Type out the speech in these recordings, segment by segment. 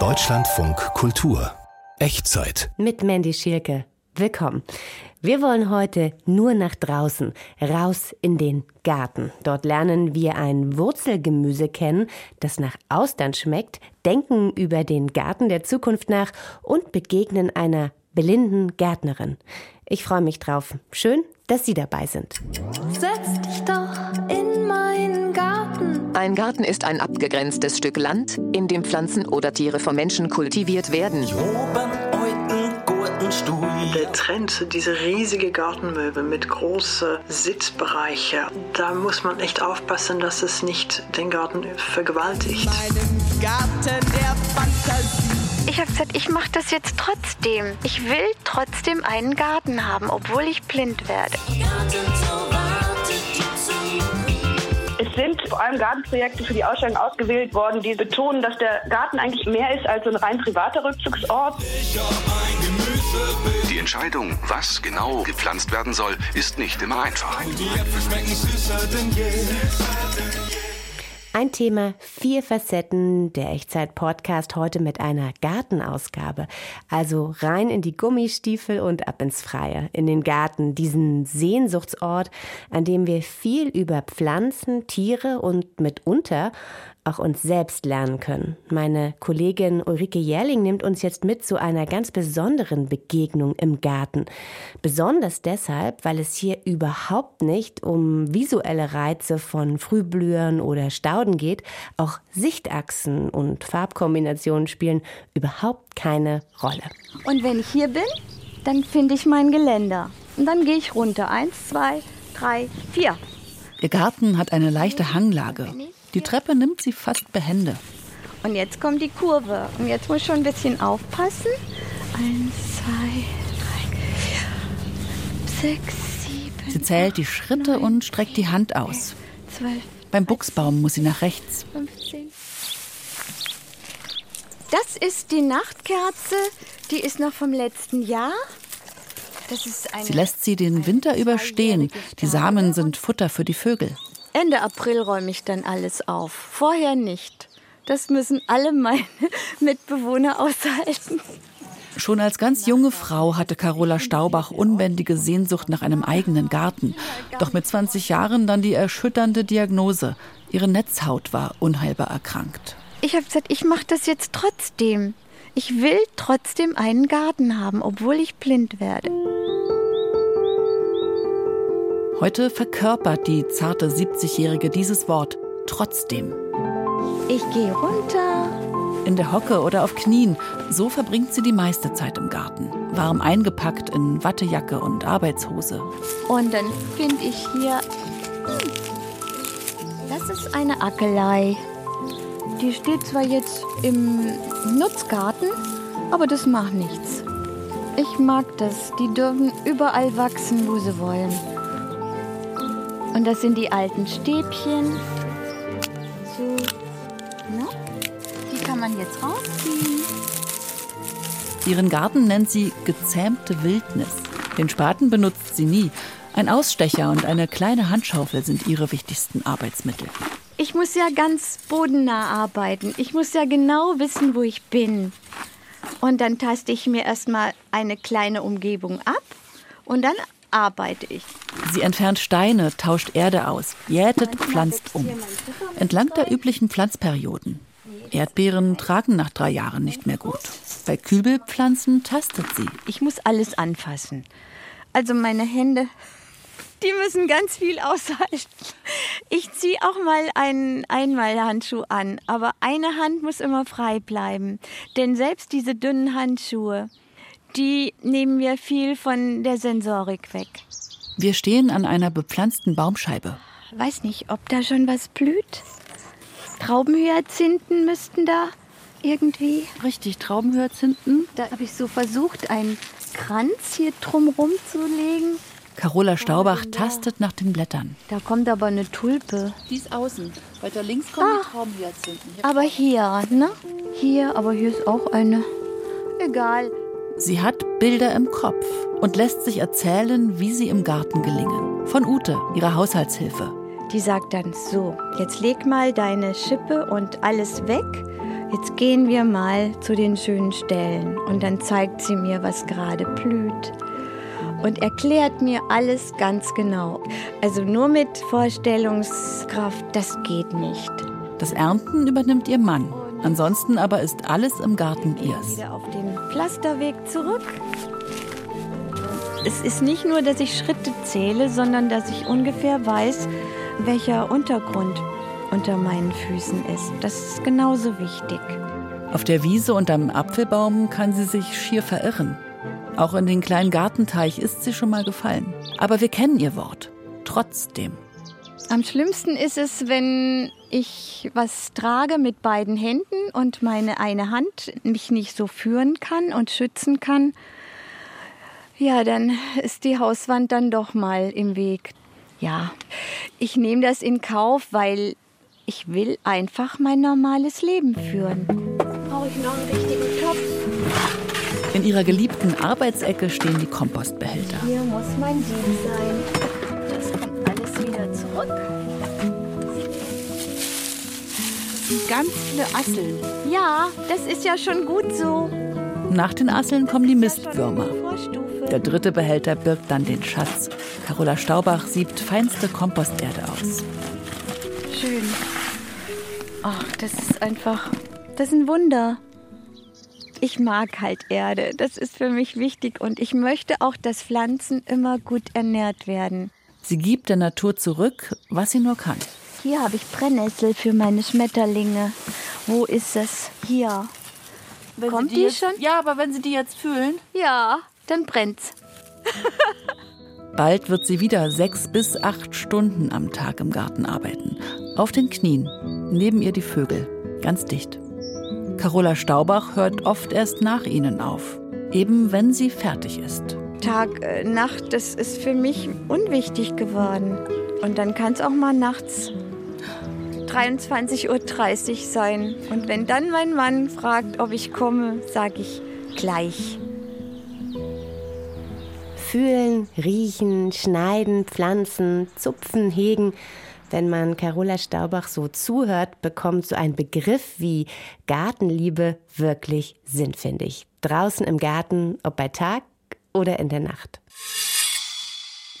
Deutschlandfunk Kultur Echtzeit mit Mandy Schierke. Willkommen. Wir wollen heute nur nach draußen, raus in den Garten. Dort lernen wir ein Wurzelgemüse kennen, das nach Austern schmeckt, denken über den Garten der Zukunft nach und begegnen einer blinden Gärtnerin. Ich freue mich drauf. Schön, dass Sie dabei sind. Setz dich doch in meinen Garten. Ein Garten ist ein abgegrenztes Stück Land, in dem Pflanzen oder Tiere vom Menschen kultiviert werden. Der Trend, diese riesige Gartenmöbel mit großen Sitzbereichen, da muss man echt aufpassen, dass es nicht den Garten vergewaltigt. Garten. Ich habe gesagt, ich mache das jetzt trotzdem. Ich will trotzdem einen Garten haben, obwohl ich blind werde. Es sind vor allem Gartenprojekte für die Ausstellung ausgewählt worden, die betonen, dass der Garten eigentlich mehr ist als ein rein privater Rückzugsort. Die Entscheidung, was genau gepflanzt werden soll, ist nicht immer einfach. Ein Thema, vier Facetten, der Echtzeit-Podcast heute mit einer Gartenausgabe. Also rein in die Gummistiefel und ab ins Freie, in den Garten, diesen Sehnsuchtsort, an dem wir viel über Pflanzen, Tiere und mitunter auch uns selbst lernen können. Meine Kollegin Ulrike Jährling nimmt uns jetzt mit zu einer ganz besonderen Begegnung im Garten. Besonders deshalb, weil es hier überhaupt nicht um visuelle Reize von Frühblühern oder Stauden geht. Auch Sichtachsen und Farbkombinationen spielen überhaupt keine Rolle. Und wenn ich hier bin, dann finde ich mein Geländer. Und dann gehe ich runter. Eins, zwei, drei, vier. Ihr Garten hat eine leichte Hanglage. Die Treppe nimmt sie fast behende. Und jetzt kommt die Kurve. Und jetzt muss ich schon ein bisschen aufpassen. Eins, zwei, drei, vier, sechs, sieben. Sie zählt die Schritte und streckt die Hand aus. zwölf, Beim Buchsbaum muss sie nach rechts. 15. Das ist die Nachtkerze. Die ist noch vom letzten Jahr. Das ist eine Sie lässt sie den Winter überstehen. Die Samen sind Futter für die Vögel. Ende April räume ich dann alles auf. Vorher nicht. Das müssen alle meine Mitbewohner aushalten. Schon als ganz junge Frau hatte Carola Staubach unbändige Sehnsucht nach einem eigenen Garten. Doch mit 20 Jahren dann die erschütternde Diagnose. Ihre Netzhaut war unheilbar erkrankt. Ich habe gesagt, ich mache das jetzt trotzdem. Ich will trotzdem einen Garten haben, obwohl ich blind werde. Heute verkörpert die zarte 70-Jährige dieses Wort trotzdem. Ich gehe runter. In der Hocke oder auf Knien, so verbringt sie die meiste Zeit im Garten. Warm eingepackt in Wattejacke und Arbeitshose. Und dann finde ich hier. Das ist eine Ackelei. Die steht zwar jetzt im Nutzgarten, aber das macht nichts. Ich mag das. Die dürfen überall wachsen, wo sie wollen. Und das sind die alten Stäbchen. So. Na? Die kann man jetzt rausziehen. Ihren Garten nennt sie gezähmte Wildnis. Den Spaten benutzt sie nie. Ein Ausstecher und eine kleine Handschaufel sind ihre wichtigsten Arbeitsmittel. Ich muss ja ganz bodennah arbeiten. Ich muss ja genau wissen, wo ich bin. Und dann taste ich mir erstmal eine kleine Umgebung ab und dann arbeite ich. Sie entfernt Steine, tauscht Erde aus, jätet, pflanzt um. Entlang der üblichen Pflanzperioden. Erdbeeren tragen nach drei Jahren nicht mehr gut. Bei Kübelpflanzen tastet sie. Ich muss alles anfassen. Also meine Hände, die müssen ganz viel aushalten. Ich ziehe auch mal einen Einmalhandschuh an, aber eine Hand muss immer frei bleiben. Denn selbst diese dünnen Handschuhe, die nehmen mir viel von der Sensorik weg. Wir stehen an einer bepflanzten Baumscheibe. Weiß nicht, ob da schon was blüht. Traubenhyazinthen müssten da irgendwie. Richtig, Traubenhyazinthen. Da habe ich so versucht, einen Kranz hier drumrum zu legen. Carola Staubach tastet nach den Blättern. Da kommt aber eine Tulpe. Die ist außen. Weiter links kommen Ah. die Traubenhyazinthen. Aber hier, ne? Hier, aber hier ist auch eine. Egal. Sie hat Bilder im Kopf und lässt sich erzählen, wie sie im Garten gelingen. Von Ute, ihrer Haushaltshilfe. Die sagt dann so, jetzt leg mal deine Schippe und alles weg. Jetzt gehen wir mal zu den schönen Stellen. Und dann zeigt sie mir, was gerade blüht. Und erklärt mir alles ganz genau. Also nur mit Vorstellungskraft, das geht nicht. Das Ernten übernimmt ihr Mann. Ansonsten aber ist alles im Garten ihrs. Wieder auf den Pflasterweg zurück. Es ist nicht nur, dass ich Schritte zähle, sondern dass ich ungefähr weiß, welcher Untergrund unter meinen Füßen ist. Das ist genauso wichtig. Auf der Wiese unterm Apfelbaum kann sie sich schier verirren. Auch in den kleinen Gartenteich ist sie schon mal gefallen. Aber wir kennen ihr Wort. Trotzdem. Am schlimmsten ist es, wenn ich was trage mit beiden Händen und meine eine Hand mich nicht so führen kann und schützen kann. Ja, dann ist die Hauswand dann doch mal im Weg. Ja, ich nehme das in Kauf, weil ich will einfach mein normales Leben führen. Brauche ich noch einen richtigen Topf? In ihrer geliebten Arbeitsecke stehen die Kompostbehälter. Hier muss mein Sieb sein. Ganz viele Asseln. Ja, das ist ja schon gut so. Nach den Asseln kommen die Mistwürmer. Der dritte Behälter birgt dann den Schatz. Carola Staubach siebt feinste Komposterde aus. Schön. Ach, das ist einfach, das ist ein Wunder. Ich mag halt Erde, das ist für mich wichtig und ich möchte auch, dass Pflanzen immer gut ernährt werden. Sie gibt der Natur zurück, was sie nur kann. Hier habe ich Brennnessel für meine Schmetterlinge. Wo ist es? Hier. Kommt die, jetzt, schon? Ja, aber wenn Sie die jetzt fühlen. Ja, dann brennt's. Bald wird sie wieder sechs bis acht Stunden am Tag im Garten arbeiten. Auf den Knien. Neben ihr die Vögel. Ganz dicht. Carola Staubach hört oft erst nach ihnen auf. Eben wenn sie fertig ist. Tag, äh, Nacht, das ist für mich unwichtig geworden. Und dann kann es auch mal nachts 23.30 Uhr sein. Und wenn dann mein Mann fragt, ob ich komme, sage ich gleich. Fühlen, riechen, schneiden, pflanzen, zupfen, hegen. Wenn man Carola Staubach so zuhört, bekommt so ein Begriff wie Gartenliebe wirklich Sinn, finde ich. Draußen im Garten, ob bei Tag oder in der Nacht.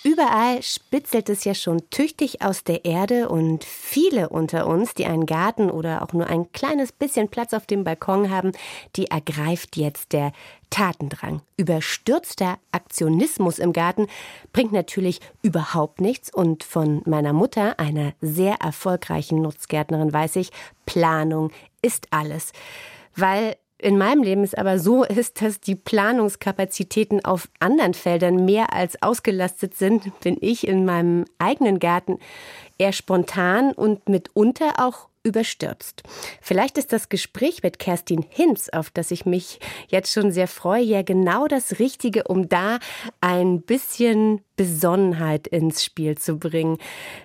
Überall spitzelt es ja schon tüchtig aus der Erde und viele unter uns, die einen Garten oder auch nur ein kleines bisschen Platz auf dem Balkon haben, die ergreift jetzt der Tatendrang. Überstürzter Aktionismus im Garten bringt natürlich überhaupt nichts und von meiner Mutter, einer sehr erfolgreichen Nutzgärtnerin, weiß ich, Planung ist alles. Weil in meinem Leben es aber so ist, dass die Planungskapazitäten auf anderen Feldern mehr als ausgelastet sind, bin ich in meinem eigenen Garten eher spontan und mitunter auch überstürzt. Vielleicht ist das Gespräch mit Kerstin Hinz, auf das ich mich jetzt schon sehr freue, ja genau das Richtige, um da ein bisschen Besonnenheit ins Spiel zu bringen.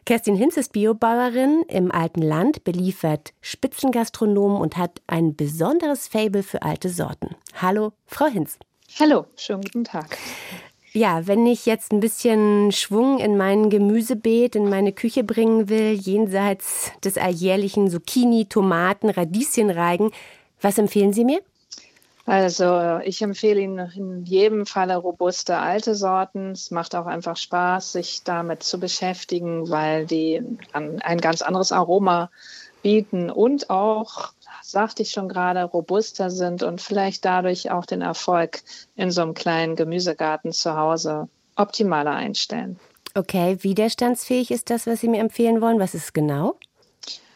Kerstin Hinz ist Biobauerin im alten Land, beliefert Spitzengastronomen und hat ein besonderes Fable für alte Sorten. Hallo, Frau Hinz. Hallo, schönen guten Tag. Ja, wenn ich jetzt ein bisschen Schwung in mein Gemüsebeet, in meine Küche bringen will, jenseits des alljährlichen Zucchini, Tomaten, Radieschenreigen, was empfehlen Sie mir? Also ich empfehle Ihnen in jedem Falle robuste alte Sorten. Es macht auch einfach Spaß, sich damit zu beschäftigen, weil die ein ganz anderes Aroma bieten und auch sagte ich schon gerade, robuster sind und vielleicht dadurch auch den Erfolg in so einem kleinen Gemüsegarten zu Hause optimaler einstellen. Okay, widerstandsfähig ist das, was Sie mir empfehlen wollen. Was ist genau?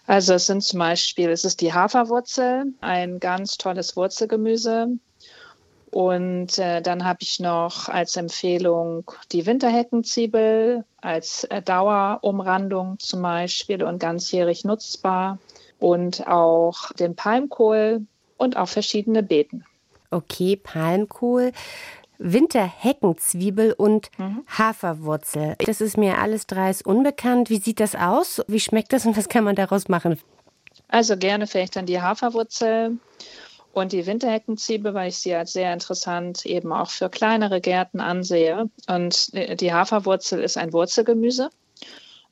Also es sind zum Beispiel, es ist die Haferwurzel, ein ganz tolles Wurzelgemüse. Und äh, dann habe ich noch als Empfehlung die Winterheckenzwiebel als äh, Dauerumrandung zum Beispiel und ganzjährig nutzbar und auch den Palmkohl und auch verschiedene Beeten. Okay, Palmkohl. Winterheckenzwiebel und mhm. Haferwurzel. Das ist mir alles dreis unbekannt. Wie sieht das aus? Wie schmeckt das und was kann man daraus machen? Also gerne vielleicht dann die Haferwurzel und die Winterheckenzwiebel, weil ich sie als sehr interessant eben auch für kleinere Gärten ansehe. Und die Haferwurzel ist ein Wurzelgemüse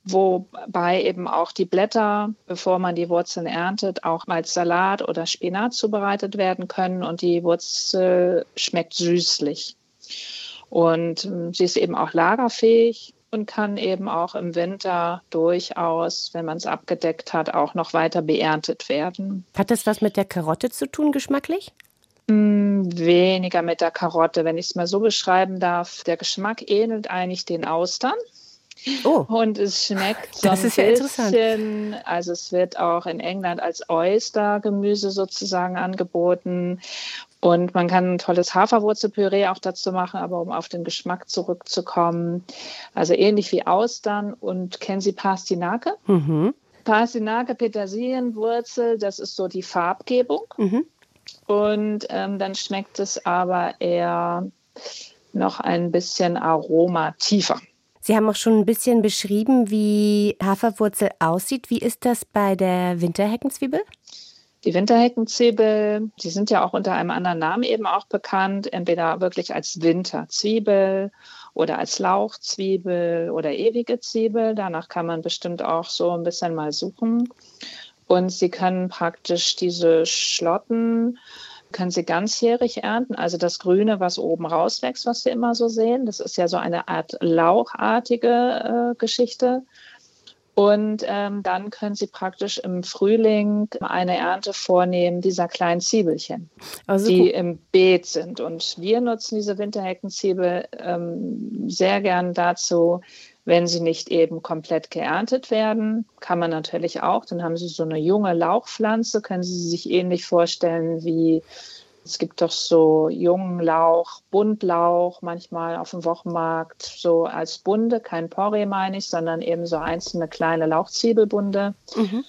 wobei eben auch die Blätter, bevor man die Wurzeln erntet, auch als Salat oder Spinat zubereitet werden können und die Wurzel schmeckt süßlich. Und ähm, sie ist eben auch lagerfähig und kann eben auch im Winter durchaus, wenn man es abgedeckt hat, auch noch weiter beerntet werden. Hat das was mit der Karotte zu tun, geschmacklich? Mm, weniger mit der Karotte, wenn ich es mal so beschreiben darf. Der Geschmack ähnelt eigentlich den Austern. Oh. Und es schmeckt so das ein ist ja bisschen, also es wird auch in England als Oyster-Gemüse sozusagen angeboten. Und man kann ein tolles Haferwurzelpüree auch dazu machen, aber um auf den Geschmack zurückzukommen. Also ähnlich wie Austern. Und kennen Sie Pastinake? Mhm. Pastinake, Petersilienwurzel, das ist so die Farbgebung. Mhm. Und ähm, dann schmeckt es aber eher noch ein bisschen aromatiefer. Sie haben auch schon ein bisschen beschrieben, wie Haferwurzel aussieht. Wie ist das bei der Winterheckenzwiebel? Die Winterheckenzwiebel, die sind ja auch unter einem anderen Namen eben auch bekannt, entweder wirklich als Winterzwiebel oder als Lauchzwiebel oder ewige Zwiebel. Danach kann man bestimmt auch so ein bisschen mal suchen. Und Sie können praktisch diese Schlotten können Sie ganzjährig ernten. Also das Grüne, was oben rauswächst, was wir immer so sehen, das ist ja so eine Art lauchartige äh, Geschichte. Und ähm, dann können Sie praktisch im Frühling eine Ernte vornehmen dieser kleinen Zwiebelchen, also die im Beet sind. Und wir nutzen diese Winterheckenzwiebel ähm, sehr gern dazu, wenn sie nicht eben komplett geerntet werden, kann man natürlich auch, dann haben sie so eine junge Lauchpflanze, können Sie sich ähnlich vorstellen wie es gibt doch so jungen Lauch, Buntlauch, manchmal auf dem Wochenmarkt, so als Bunde, kein Porree meine ich, sondern eben so einzelne kleine Lauchzwiebelbunde. Mhm.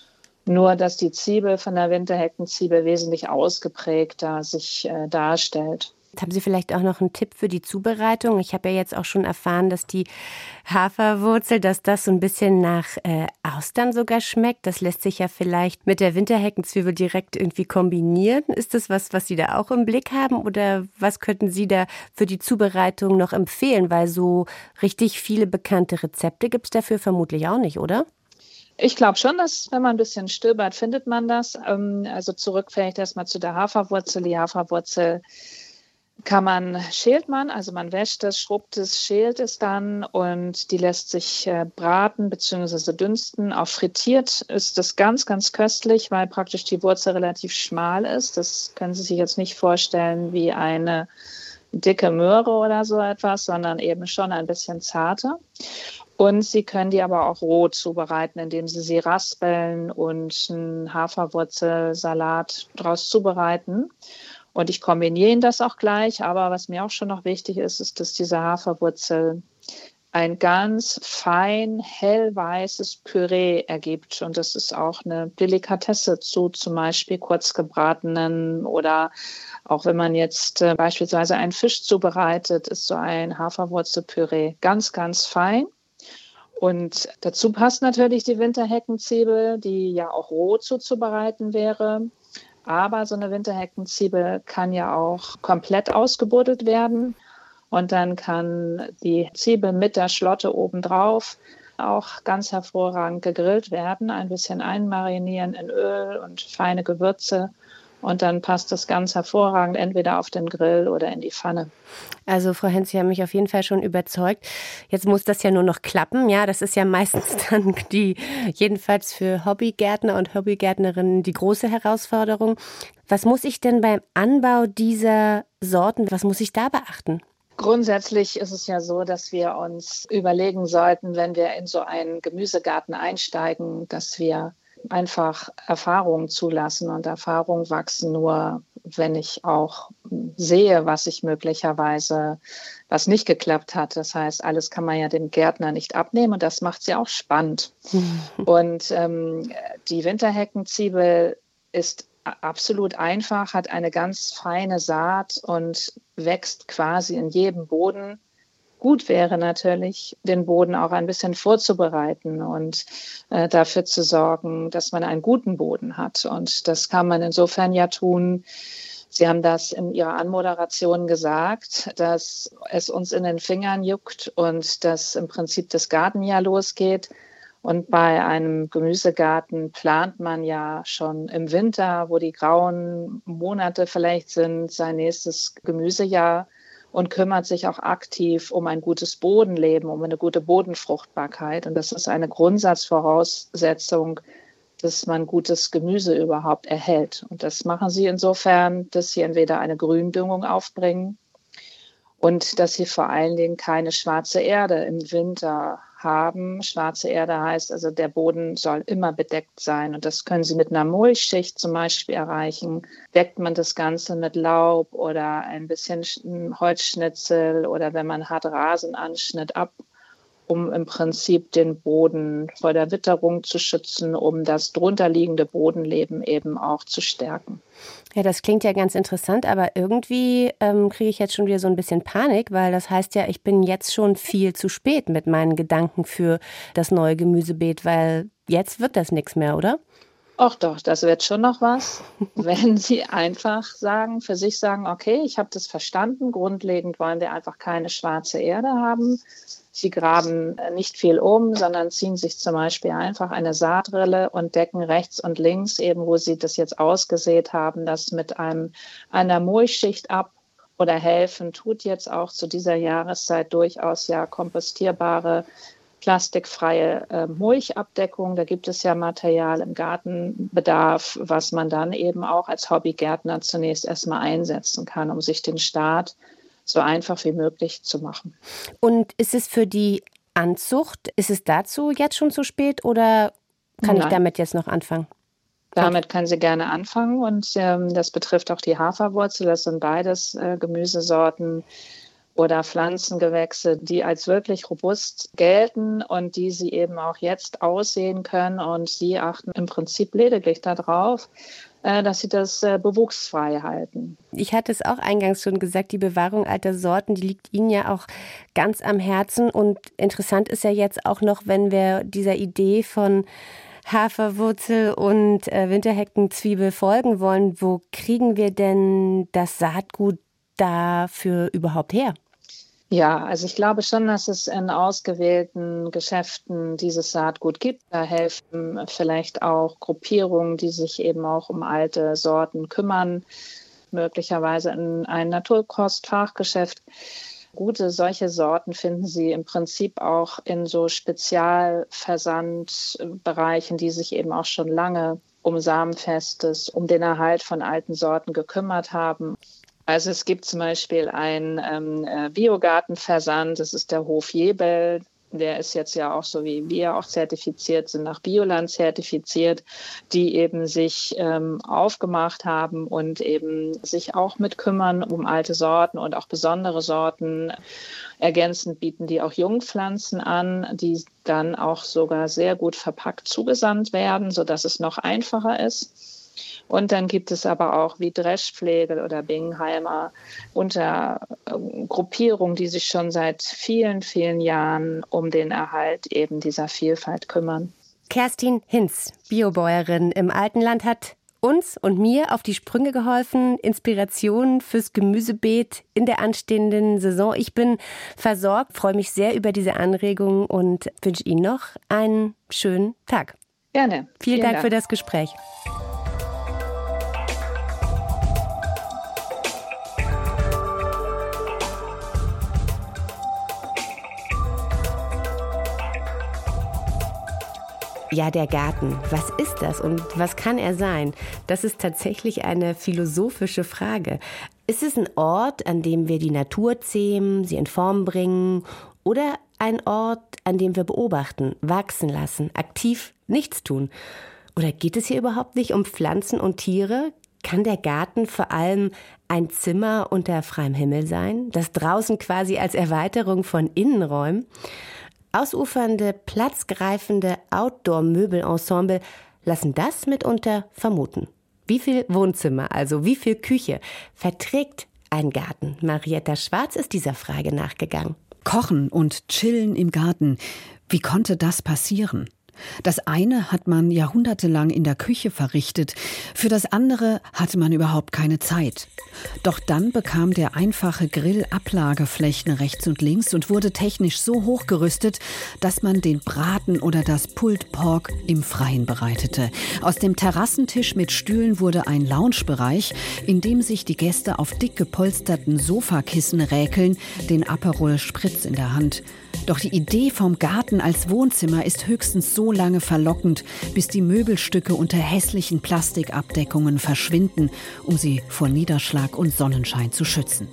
Nur, dass die Zwiebel von der Winterheckenzwiebel wesentlich ausgeprägter sich äh, darstellt. Haben Sie vielleicht auch noch einen Tipp für die Zubereitung? Ich habe ja jetzt auch schon erfahren, dass die Haferwurzel, dass das so ein bisschen nach äh, Austern sogar schmeckt. Das lässt sich ja vielleicht mit der Winterheckenzwiebel direkt irgendwie kombinieren. Ist das was, was Sie da auch im Blick haben? Oder was könnten Sie da für die Zubereitung noch empfehlen? Weil so richtig viele bekannte Rezepte gibt es dafür vermutlich auch nicht, oder? Ich glaube schon, dass wenn man ein bisschen stöbert, findet man das. Ähm, also zurück vielleicht erstmal zu der Haferwurzel. Die Haferwurzel kann man, schält man, also man wäscht es, schrubbt es, schält es dann und die lässt sich äh, braten bzw. dünsten. Auch frittiert ist das ganz, ganz köstlich, weil praktisch die Wurzel relativ schmal ist. Das können Sie sich jetzt nicht vorstellen wie eine dicke Möhre oder so etwas, sondern eben schon ein bisschen zarter. Und Sie können die aber auch roh zubereiten, indem Sie sie raspeln und einen Haferwurzelsalat daraus zubereiten. Und ich kombiniere ihn das auch gleich. Aber was mir auch schon noch wichtig ist, ist, dass diese Haferwurzel ein ganz fein hellweißes Püree ergibt. Und das ist auch eine Delikatesse zu zum Beispiel kurzgebratenen oder auch wenn man jetzt äh, beispielsweise einen Fisch zubereitet, ist so ein Haferwurzelpüree ganz, ganz fein. Und dazu passt natürlich die Winterheckenzwiebel, die ja auch roh zuzubereiten wäre. Aber so eine Winterheckenzwiebel kann ja auch komplett ausgebuddelt werden. Und dann kann die Zwiebel mit der Schlotte obendrauf auch ganz hervorragend gegrillt werden. Ein bisschen einmarinieren in Öl und feine Gewürze und dann passt das ganz hervorragend entweder auf den Grill oder in die Pfanne. Also Frau Henz, Sie haben mich auf jeden Fall schon überzeugt. Jetzt muss das ja nur noch klappen. Ja, das ist ja meistens dann die, jedenfalls für Hobbygärtner und Hobbygärtnerinnen die große Herausforderung. Was muss ich denn beim Anbau dieser Sorten, was muss ich da beachten? Grundsätzlich ist es ja so, dass wir uns überlegen sollten, wenn wir in so einen Gemüsegarten einsteigen, dass wir einfach Erfahrungen zulassen und Erfahrungen wachsen nur, wenn ich auch sehe, was ich möglicherweise, was nicht geklappt hat. Das heißt, alles kann man ja dem Gärtner nicht abnehmen und das macht sie auch spannend. und ähm, die Winterheckenzwiebel ist absolut einfach, hat eine ganz feine Saat und wächst quasi in jedem Boden gut wäre natürlich, den Boden auch ein bisschen vorzubereiten und äh, dafür zu sorgen, dass man einen guten Boden hat. Und das kann man insofern ja tun. Sie haben das in Ihrer Anmoderation gesagt, dass es uns in den Fingern juckt und dass im Prinzip das Gartenjahr losgeht. Und bei einem Gemüsegarten plant man ja schon im Winter, wo die grauen Monate vielleicht sind, sein nächstes Gemüsejahr und kümmert sich auch aktiv um ein gutes Bodenleben, um eine gute Bodenfruchtbarkeit. Und das ist eine Grundsatzvoraussetzung, dass man gutes Gemüse überhaupt erhält. Und das machen sie insofern, dass sie entweder eine Gründüngung aufbringen und dass sie vor allen Dingen keine schwarze Erde im Winter haben. Schwarze Erde heißt also, der Boden soll immer bedeckt sein. Und das können Sie mit einer Mulchschicht zum Beispiel erreichen. Deckt man das Ganze mit Laub oder ein bisschen Holzschnitzel oder wenn man hat Rasenanschnitt ab um im Prinzip den Boden vor der Witterung zu schützen, um das drunterliegende Bodenleben eben auch zu stärken. Ja, das klingt ja ganz interessant, aber irgendwie ähm, kriege ich jetzt schon wieder so ein bisschen Panik, weil das heißt ja, ich bin jetzt schon viel zu spät mit meinen Gedanken für das neue Gemüsebeet, weil jetzt wird das nichts mehr, oder? Ach doch, das wird schon noch was, wenn Sie einfach sagen, für sich sagen, okay, ich habe das verstanden, grundlegend wollen wir einfach keine schwarze Erde haben. Sie graben nicht viel um, sondern ziehen sich zum Beispiel einfach eine Saatrille und decken rechts und links, eben wo Sie das jetzt ausgesät haben, das mit einem, einer Mulchschicht ab oder helfen, tut jetzt auch zu dieser Jahreszeit durchaus ja kompostierbare plastikfreie äh, Mulchabdeckung. Da gibt es ja Material im Gartenbedarf, was man dann eben auch als Hobbygärtner zunächst erstmal einsetzen kann, um sich den Start so einfach wie möglich zu machen. Und ist es für die Anzucht, ist es dazu jetzt schon zu spät oder kann Nein. ich damit jetzt noch anfangen? Damit kann sie gerne anfangen und ähm, das betrifft auch die Haferwurzel. Das sind beides äh, Gemüsesorten oder Pflanzengewächse, die als wirklich robust gelten und die sie eben auch jetzt aussehen können. Und sie achten im Prinzip lediglich darauf, dass sie das äh, bewuchsfrei halten. Ich hatte es auch eingangs schon gesagt, die Bewahrung alter Sorten, die liegt Ihnen ja auch ganz am Herzen. Und interessant ist ja jetzt auch noch, wenn wir dieser Idee von Haferwurzel und äh, Winterheckenzwiebel folgen wollen, wo kriegen wir denn das Saatgut dafür überhaupt her? Ja, also ich glaube schon, dass es in ausgewählten Geschäften dieses Saatgut gibt. Da helfen vielleicht auch Gruppierungen, die sich eben auch um alte Sorten kümmern, möglicherweise in ein Naturkostfachgeschäft. Gute solche Sorten finden Sie im Prinzip auch in so Spezialversandbereichen, die sich eben auch schon lange um Samenfestes, um den Erhalt von alten Sorten gekümmert haben. Also es gibt zum Beispiel einen ähm, äh, Biogartenversand, das ist der Hof Jebel. Der ist jetzt ja auch so wie wir auch zertifiziert sind, nach Bioland zertifiziert, die eben sich ähm, aufgemacht haben und eben sich auch mit kümmern um alte Sorten und auch besondere Sorten. Ergänzend bieten die auch Jungpflanzen an, die dann auch sogar sehr gut verpackt zugesandt werden, sodass es noch einfacher ist. Und dann gibt es aber auch wie Dreschflegel oder Bingheimer unter äh, Gruppierungen, die sich schon seit vielen, vielen Jahren um den Erhalt eben dieser Vielfalt kümmern. Kerstin Hinz, Biobäuerin im Altenland, hat uns und mir auf die Sprünge geholfen, Inspirationen fürs Gemüsebeet in der anstehenden Saison. Ich bin versorgt, freue mich sehr über diese Anregungen und wünsche Ihnen noch einen schönen Tag. Gerne. Vielen, Vielen Dank, Dank für das Gespräch. Ja, der Garten. Was ist das und was kann er sein? Das ist tatsächlich eine philosophische Frage. Ist es ein Ort, an dem wir die Natur zähmen, sie in Form bringen oder ein Ort, an dem wir beobachten, wachsen lassen, aktiv nichts tun? Oder geht es hier überhaupt nicht um Pflanzen und Tiere? Kann der Garten vor allem ein Zimmer unter freiem Himmel sein, das draußen quasi als Erweiterung von Innenräumen? Ausufernde, platzgreifende Outdoor-Möbelensemble lassen das mitunter vermuten. Wie viel Wohnzimmer, also wie viel Küche verträgt ein Garten? Marietta Schwarz ist dieser Frage nachgegangen. Kochen und chillen im Garten. Wie konnte das passieren? Das eine hat man jahrhundertelang in der Küche verrichtet, für das andere hatte man überhaupt keine Zeit. Doch dann bekam der einfache Grill Ablageflächen rechts und links und wurde technisch so hochgerüstet, dass man den Braten oder das Pulled Pork im Freien bereitete. Aus dem Terrassentisch mit Stühlen wurde ein Loungebereich, in dem sich die Gäste auf dick gepolsterten Sofakissen räkeln, den Aperol Spritz in der Hand. Doch die Idee vom Garten als Wohnzimmer ist höchstens so lange verlockend, bis die Möbelstücke unter hässlichen Plastikabdeckungen verschwinden, um sie vor Niederschlag und Sonnenschein zu schützen.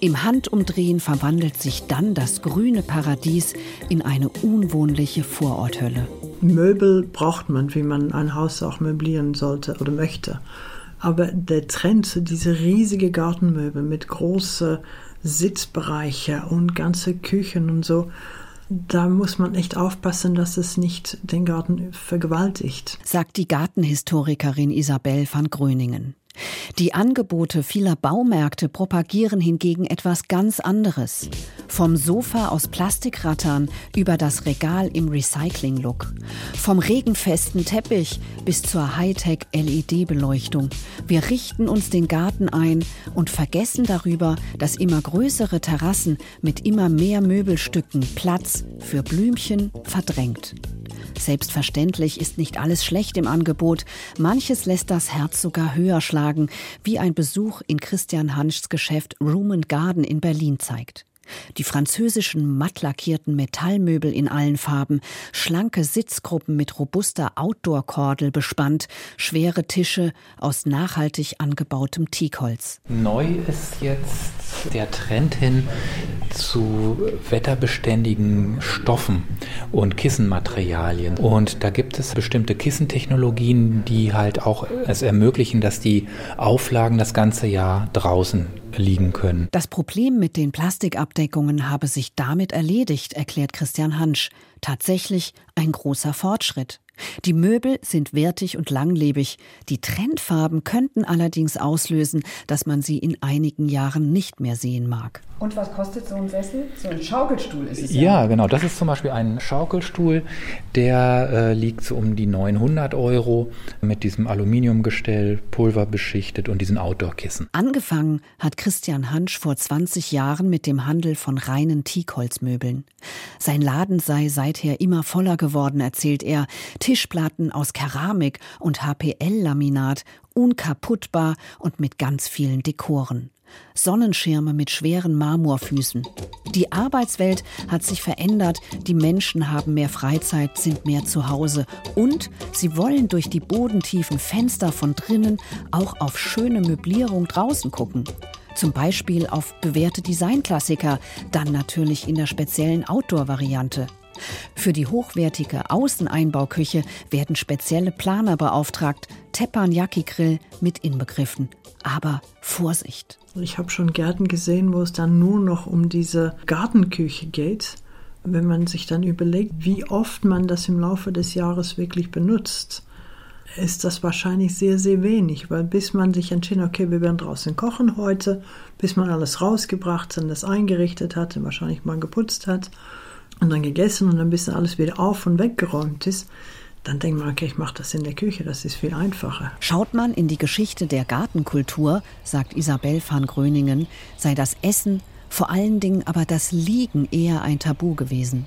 Im Handumdrehen verwandelt sich dann das grüne Paradies in eine unwohnliche Vororthölle. Möbel braucht man, wie man ein Haus auch möblieren sollte oder möchte. Aber der Trend, diese riesige Gartenmöbel mit großen Sitzbereiche und ganze Küchen und so. Da muss man echt aufpassen, dass es nicht den Garten vergewaltigt. Sagt die Gartenhistorikerin Isabel van Gröningen. Die Angebote vieler Baumärkte propagieren hingegen etwas ganz anderes. Vom Sofa aus Plastikrattern über das Regal im Recycling-Look. Vom regenfesten Teppich bis zur Hightech-LED-Beleuchtung. Wir richten uns den Garten ein und vergessen darüber, dass immer größere Terrassen mit immer mehr Möbelstücken Platz für Blümchen verdrängt. Selbstverständlich ist nicht alles schlecht im Angebot. Manches lässt das Herz sogar höher schlagen, wie ein Besuch in Christian Hanschs Geschäft Room and Garden in Berlin zeigt. Die französischen mattlackierten Metallmöbel in allen Farben, schlanke Sitzgruppen mit robuster Outdoor-Kordel bespannt, schwere Tische aus nachhaltig angebautem Teakholz. Neu ist jetzt der Trend hin zu wetterbeständigen Stoffen und Kissenmaterialien. Und da gibt es bestimmte Kissentechnologien, die halt auch es ermöglichen, dass die Auflagen das ganze Jahr draußen liegen können. Das Problem mit den Plastikabdeckungen habe sich damit erledigt, erklärt Christian Hansch. Tatsächlich ein großer Fortschritt. Die Möbel sind wertig und langlebig. Die Trendfarben könnten allerdings auslösen, dass man sie in einigen Jahren nicht mehr sehen mag. Und was kostet so ein Sessel? So ein Schaukelstuhl ist es ja. Ja, genau. Das ist zum Beispiel ein Schaukelstuhl, der äh, liegt so um die 900 Euro mit diesem Aluminiumgestell, pulverbeschichtet und diesen Outdoor-Kissen. Angefangen hat Christian Hansch vor 20 Jahren mit dem Handel von reinen Teakholzmöbeln. Sein Laden sei seither immer voller geworden, erzählt er. Tischplatten aus Keramik und HPL-Laminat, unkaputtbar und mit ganz vielen Dekoren. Sonnenschirme mit schweren Marmorfüßen. Die Arbeitswelt hat sich verändert, die Menschen haben mehr Freizeit, sind mehr zu Hause und sie wollen durch die bodentiefen Fenster von drinnen auch auf schöne Möblierung draußen gucken. Zum Beispiel auf bewährte Designklassiker, dann natürlich in der speziellen Outdoor-Variante. Für die hochwertige Außeneinbauküche werden spezielle Planer beauftragt, Teppanyaki-Grill mit inbegriffen. Aber Vorsicht! Ich habe schon Gärten gesehen, wo es dann nur noch um diese Gartenküche geht. Wenn man sich dann überlegt, wie oft man das im Laufe des Jahres wirklich benutzt, ist das wahrscheinlich sehr, sehr wenig, weil bis man sich entschieden, okay, wir werden draußen kochen heute, bis man alles rausgebracht und das eingerichtet hat und wahrscheinlich mal geputzt hat und dann gegessen und dann bis alles wieder auf und weggeräumt ist, dann denkt man, okay, ich mache das in der Küche, das ist viel einfacher. Schaut man in die Geschichte der Gartenkultur, sagt Isabel van Gröningen, sei das Essen, vor allen Dingen aber das Liegen eher ein Tabu gewesen.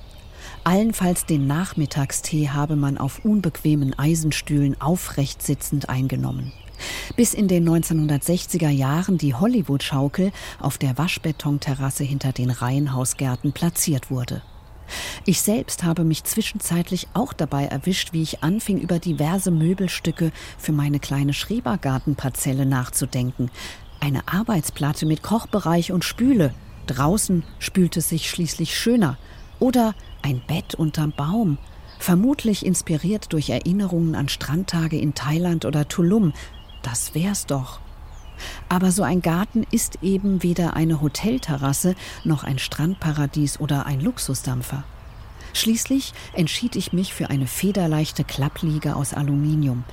Allenfalls den Nachmittagstee habe man auf unbequemen Eisenstühlen aufrecht sitzend eingenommen. Bis in den 1960er Jahren die Hollywood-Schaukel auf der Waschbetonterrasse hinter den Reihenhausgärten platziert wurde. Ich selbst habe mich zwischenzeitlich auch dabei erwischt, wie ich anfing, über diverse Möbelstücke für meine kleine Schrebergartenparzelle nachzudenken. Eine Arbeitsplatte mit Kochbereich und Spüle. Draußen spült es sich schließlich schöner. Oder ein Bett unterm Baum. Vermutlich inspiriert durch Erinnerungen an Strandtage in Thailand oder Tulum. Das wär's doch. Aber so ein Garten ist eben weder eine Hotelterrasse noch ein Strandparadies oder ein Luxusdampfer. Schließlich entschied ich mich für eine federleichte Klappliege aus Aluminium.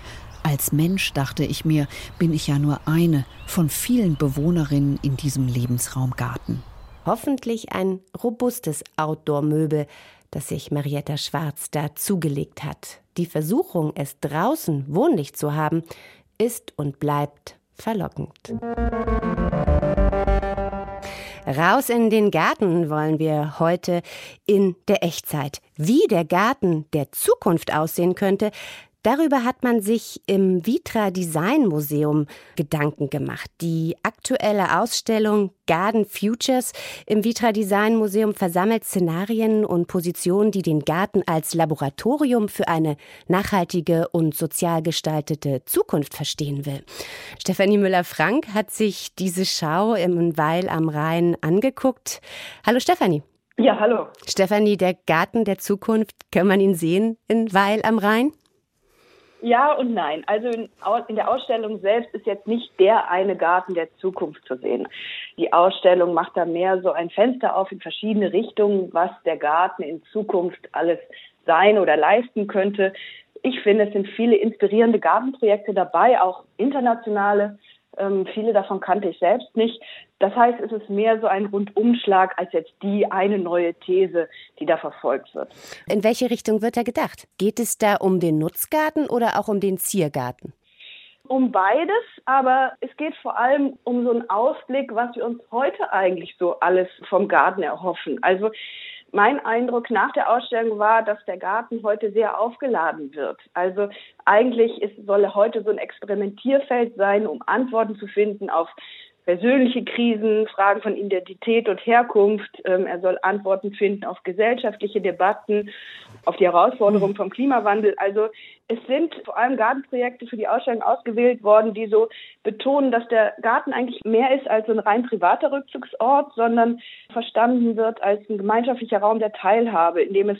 Als Mensch, dachte ich mir, bin ich ja nur eine von vielen Bewohnerinnen in diesem Lebensraumgarten. Hoffentlich ein robustes Outdoor-Möbel, das sich Marietta Schwarz da zugelegt hat. Die Versuchung, es draußen wohnlich zu haben, ist und bleibt verlockend. Raus in den Garten wollen wir heute in der Echtzeit. Wie der Garten der Zukunft aussehen könnte, Darüber hat man sich im Vitra Design Museum Gedanken gemacht. Die aktuelle Ausstellung Garden Futures im Vitra Design Museum versammelt Szenarien und Positionen, die den Garten als Laboratorium für eine nachhaltige und sozial gestaltete Zukunft verstehen will. Stefanie Müller-Frank hat sich diese Schau im Weil am Rhein angeguckt. Hallo Stefanie. Ja, hallo. Stefanie, der Garten der Zukunft, kann man ihn sehen in Weil am Rhein? Ja und nein. Also in, in, der Ausstellung selbst ist jetzt nicht der eine Garten der Zukunft zu sehen. Die Ausstellung macht da mehr so ein Fenster auf in verschiedene Richtungen, was der Garten in Zukunft alles sein oder leisten könnte. Ich finde, es sind viele inspirierende Gartenprojekte dabei, auch internationale. Ähm, viele davon kannte ich selbst nicht. Das heißt, es ist mehr so ein Rundumschlag als jetzt die eine neue These, die da verfolgt wird. In welche Richtung wird da gedacht? Geht es da um den Nutzgarten oder auch um den Ziergarten? Um beides, aber es geht vor allem um so einen Ausblick, was wir uns heute eigentlich so alles vom Garten erhoffen. Also mein Eindruck nach der Ausstellung war, dass der Garten heute sehr aufgeladen wird. Also eigentlich ist, soll heute so ein Experimentierfeld sein, um Antworten zu finden auf persönliche Krisen, Fragen von Identität und Herkunft. Ähm, er soll Antworten finden auf gesellschaftliche Debatten, auf die Herausforderungen vom Klimawandel. Also es sind vor allem Gartenprojekte für die Ausstellung ausgewählt worden, die so betonen, dass der Garten eigentlich mehr ist als so ein rein privater Rückzugsort, sondern verstanden wird als ein gemeinschaftlicher Raum der Teilhabe, in dem es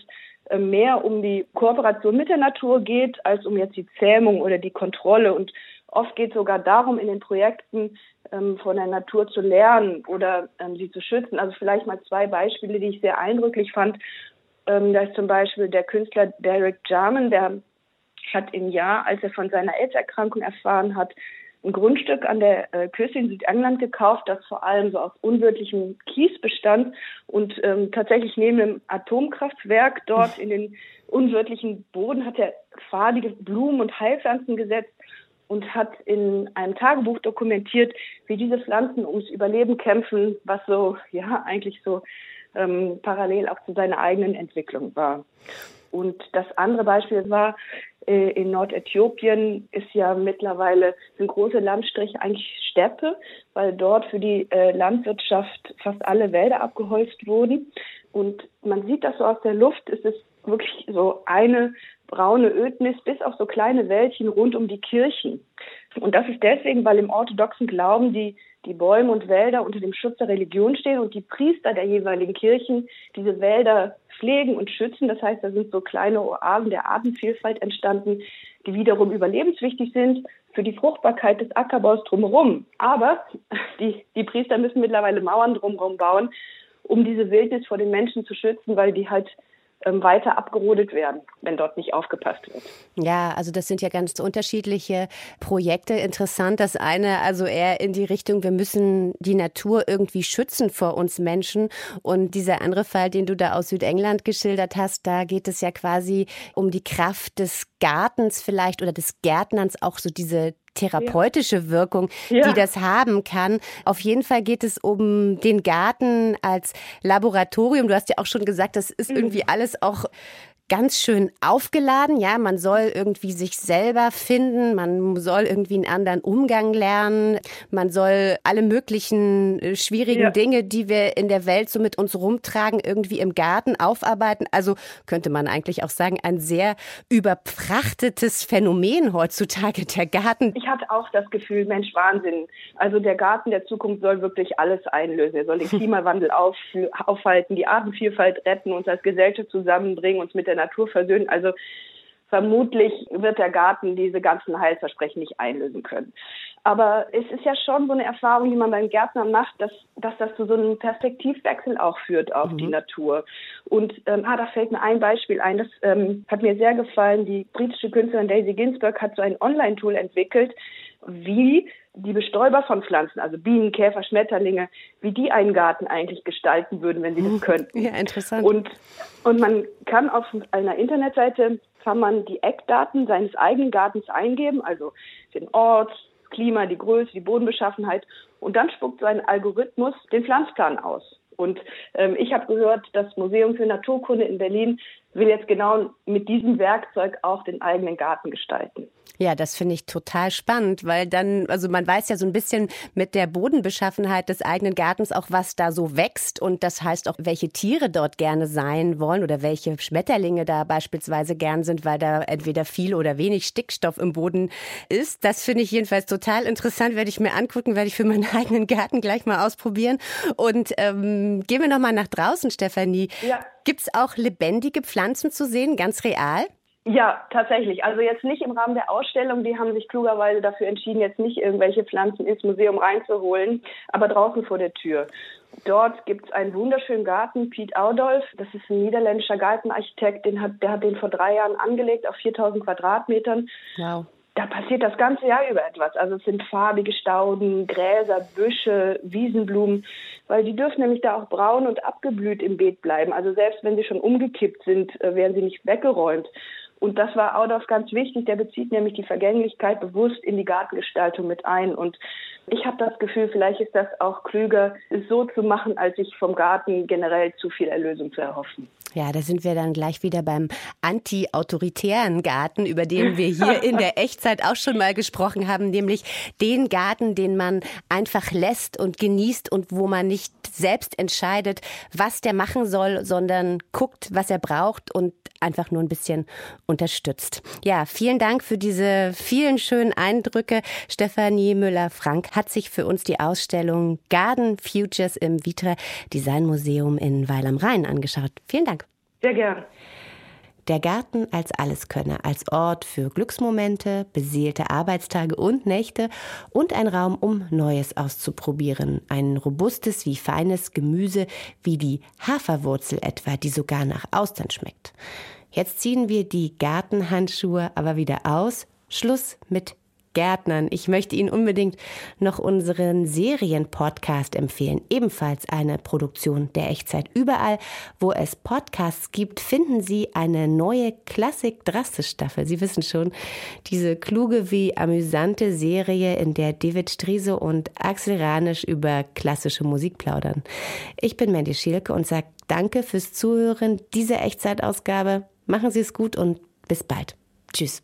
äh, mehr um die Kooperation mit der Natur geht, als um jetzt die Zähmung oder die Kontrolle. Und oft geht es sogar darum, in den Projekten ähm, von der Natur zu lernen oder ähm, sie zu schützen. Also vielleicht mal zwei Beispiele, die ich sehr eindrücklich fand. Ähm, da ist zum Beispiel der Künstler Derek Jarman, der hat im Jahr, als er von seiner AIDS-Erkrankung erfahren hat, ein Grundstück an der äh, Küste in Südengland gekauft, das vor allem so aus unwirtlichem Kies bestand und ähm, tatsächlich neben dem Atomkraftwerk dort in den unwirtlichen Boden hat er farbige Blumen und Heilpflanzen gesetzt und hat in einem Tagebuch dokumentiert, wie diese Pflanzen ums Überleben kämpfen, was so, ja, eigentlich so ähm, parallel auch zu seiner eigenen Entwicklung war. Und das andere Beispiel war, äh, in Nordäthiopien ist ja mittlerweile ein große Landstrich eigentlich Steppe, weil dort für die äh, Landwirtschaft fast alle Wälder abgeholzt wurden. Und man sieht das so aus der Luft, es ist wirklich so eine braune Ödnis bis auf so kleine Wäldchen rund um die Kirchen. Und das ist deswegen, weil im orthodoxen Glauben die, die Bäume und Wälder unter dem Schutz der Religion stehen und die Priester der jeweiligen Kirchen diese Wälder pflegen und schützen. Das heißt, da sind so kleine Oasen der Artenvielfalt entstanden, die wiederum überlebenswichtig sind für die Fruchtbarkeit des Ackerbaus drumherum. Aber die, die Priester müssen mittlerweile Mauern drumherum bauen, um diese Wildnis vor den Menschen zu schützen, weil die halt weiter abgerodet werden, wenn dort nicht aufgepasst wird. Ja, also das sind ja ganz unterschiedliche Projekte. Interessant, das eine also eher in die Richtung, wir müssen die Natur irgendwie schützen vor uns Menschen. Und dieser andere Fall, den du da aus Südengland geschildert hast, da geht es ja quasi um die Kraft des Gartens vielleicht oder des Gärtnerns, auch so diese therapeutische Wirkung, ja. die das haben kann. Auf jeden Fall geht es um den Garten als Laboratorium. Du hast ja auch schon gesagt, das ist mhm. irgendwie alles auch ganz schön aufgeladen. Ja, man soll irgendwie sich selber finden, man soll irgendwie einen anderen Umgang lernen, man soll alle möglichen äh, schwierigen ja. Dinge, die wir in der Welt so mit uns rumtragen, irgendwie im Garten aufarbeiten. Also könnte man eigentlich auch sagen, ein sehr überprachtetes Phänomen heutzutage, der Garten. Ich hatte auch das Gefühl, Mensch, Wahnsinn. Also der Garten der Zukunft soll wirklich alles einlösen. Er soll den Klimawandel auf, aufhalten, die Artenvielfalt retten, uns als Gesellschaft zusammenbringen, uns mit der Natur versöhnen. Also vermutlich wird der Garten diese ganzen Heilversprechen nicht einlösen können. Aber es ist ja schon so eine Erfahrung, die man beim Gärtner macht, dass, dass das zu so einem Perspektivwechsel auch führt auf mhm. die Natur. Und ähm, ah, da fällt mir ein Beispiel ein, das ähm, hat mir sehr gefallen. Die britische Künstlerin Daisy Ginsburg hat so ein Online-Tool entwickelt, wie die Bestäuber von Pflanzen, also Bienen, Käfer, Schmetterlinge, wie die einen Garten eigentlich gestalten würden, wenn sie das könnten. Ja, interessant. Und, und man kann auf einer Internetseite kann man die Eckdaten seines eigenen Gartens eingeben, also den Ort, Klima, die Größe, die Bodenbeschaffenheit und dann spuckt so ein Algorithmus den Pflanzplan aus. Und ähm, ich habe gehört, das Museum für Naturkunde in Berlin will jetzt genau mit diesem Werkzeug auch den eigenen Garten gestalten. Ja, das finde ich total spannend, weil dann, also man weiß ja so ein bisschen mit der Bodenbeschaffenheit des eigenen Gartens auch, was da so wächst und das heißt auch, welche Tiere dort gerne sein wollen oder welche Schmetterlinge da beispielsweise gern sind, weil da entweder viel oder wenig Stickstoff im Boden ist. Das finde ich jedenfalls total interessant, werde ich mir angucken, werde ich für meinen eigenen Garten gleich mal ausprobieren. Und ähm, gehen wir noch mal nach draußen, Stefanie. Ja. Gibt es auch lebendige Pflanzen zu sehen, ganz real? Ja, tatsächlich. Also jetzt nicht im Rahmen der Ausstellung. Die haben sich klugerweise dafür entschieden, jetzt nicht irgendwelche Pflanzen ins Museum reinzuholen, aber draußen vor der Tür. Dort gibt es einen wunderschönen Garten, Piet Audolf. Das ist ein niederländischer Gartenarchitekt. Den hat, der hat den vor drei Jahren angelegt auf 4000 Quadratmetern. Wow. Da passiert das ganze Jahr über etwas. Also es sind farbige Stauden, Gräser, Büsche, Wiesenblumen, weil die dürfen nämlich da auch braun und abgeblüht im Beet bleiben. Also selbst wenn sie schon umgekippt sind, äh, werden sie nicht weggeräumt. Und das war Audorf ganz wichtig. Der bezieht nämlich die Vergänglichkeit bewusst in die Gartengestaltung mit ein. Und ich habe das Gefühl, vielleicht ist das auch klüger, es so zu machen, als sich vom Garten generell zu viel Erlösung zu erhoffen. Ja, da sind wir dann gleich wieder beim anti-autoritären Garten, über den wir hier in der Echtzeit auch schon mal gesprochen haben, nämlich den Garten, den man einfach lässt und genießt und wo man nicht selbst entscheidet, was der machen soll, sondern guckt, was er braucht und einfach nur ein bisschen unterstützt. Ja, vielen Dank für diese vielen schönen Eindrücke. Stefanie Müller-Frank hat sich für uns die Ausstellung Garden Futures im Vitra Design Museum in Weil am Rhein angeschaut. Vielen Dank. Sehr gern. Der Garten als Alleskönner, als Ort für Glücksmomente, beseelte Arbeitstage und Nächte und ein Raum, um Neues auszuprobieren. Ein robustes wie feines Gemüse, wie die Haferwurzel etwa, die sogar nach Austern schmeckt. Jetzt ziehen wir die Gartenhandschuhe aber wieder aus. Schluss mit Gärtnern. Ich möchte Ihnen unbedingt noch unseren Serienpodcast empfehlen. Ebenfalls eine Produktion der Echtzeit. Überall, wo es Podcasts gibt, finden Sie eine neue Klassik-Drastisch-Staffel. Sie wissen schon, diese kluge wie amüsante Serie, in der David Striese und Axel Ranisch über klassische Musik plaudern. Ich bin Mandy Schielke und sage Danke fürs Zuhören dieser Echtzeitausgabe. Machen Sie es gut und bis bald. Tschüss.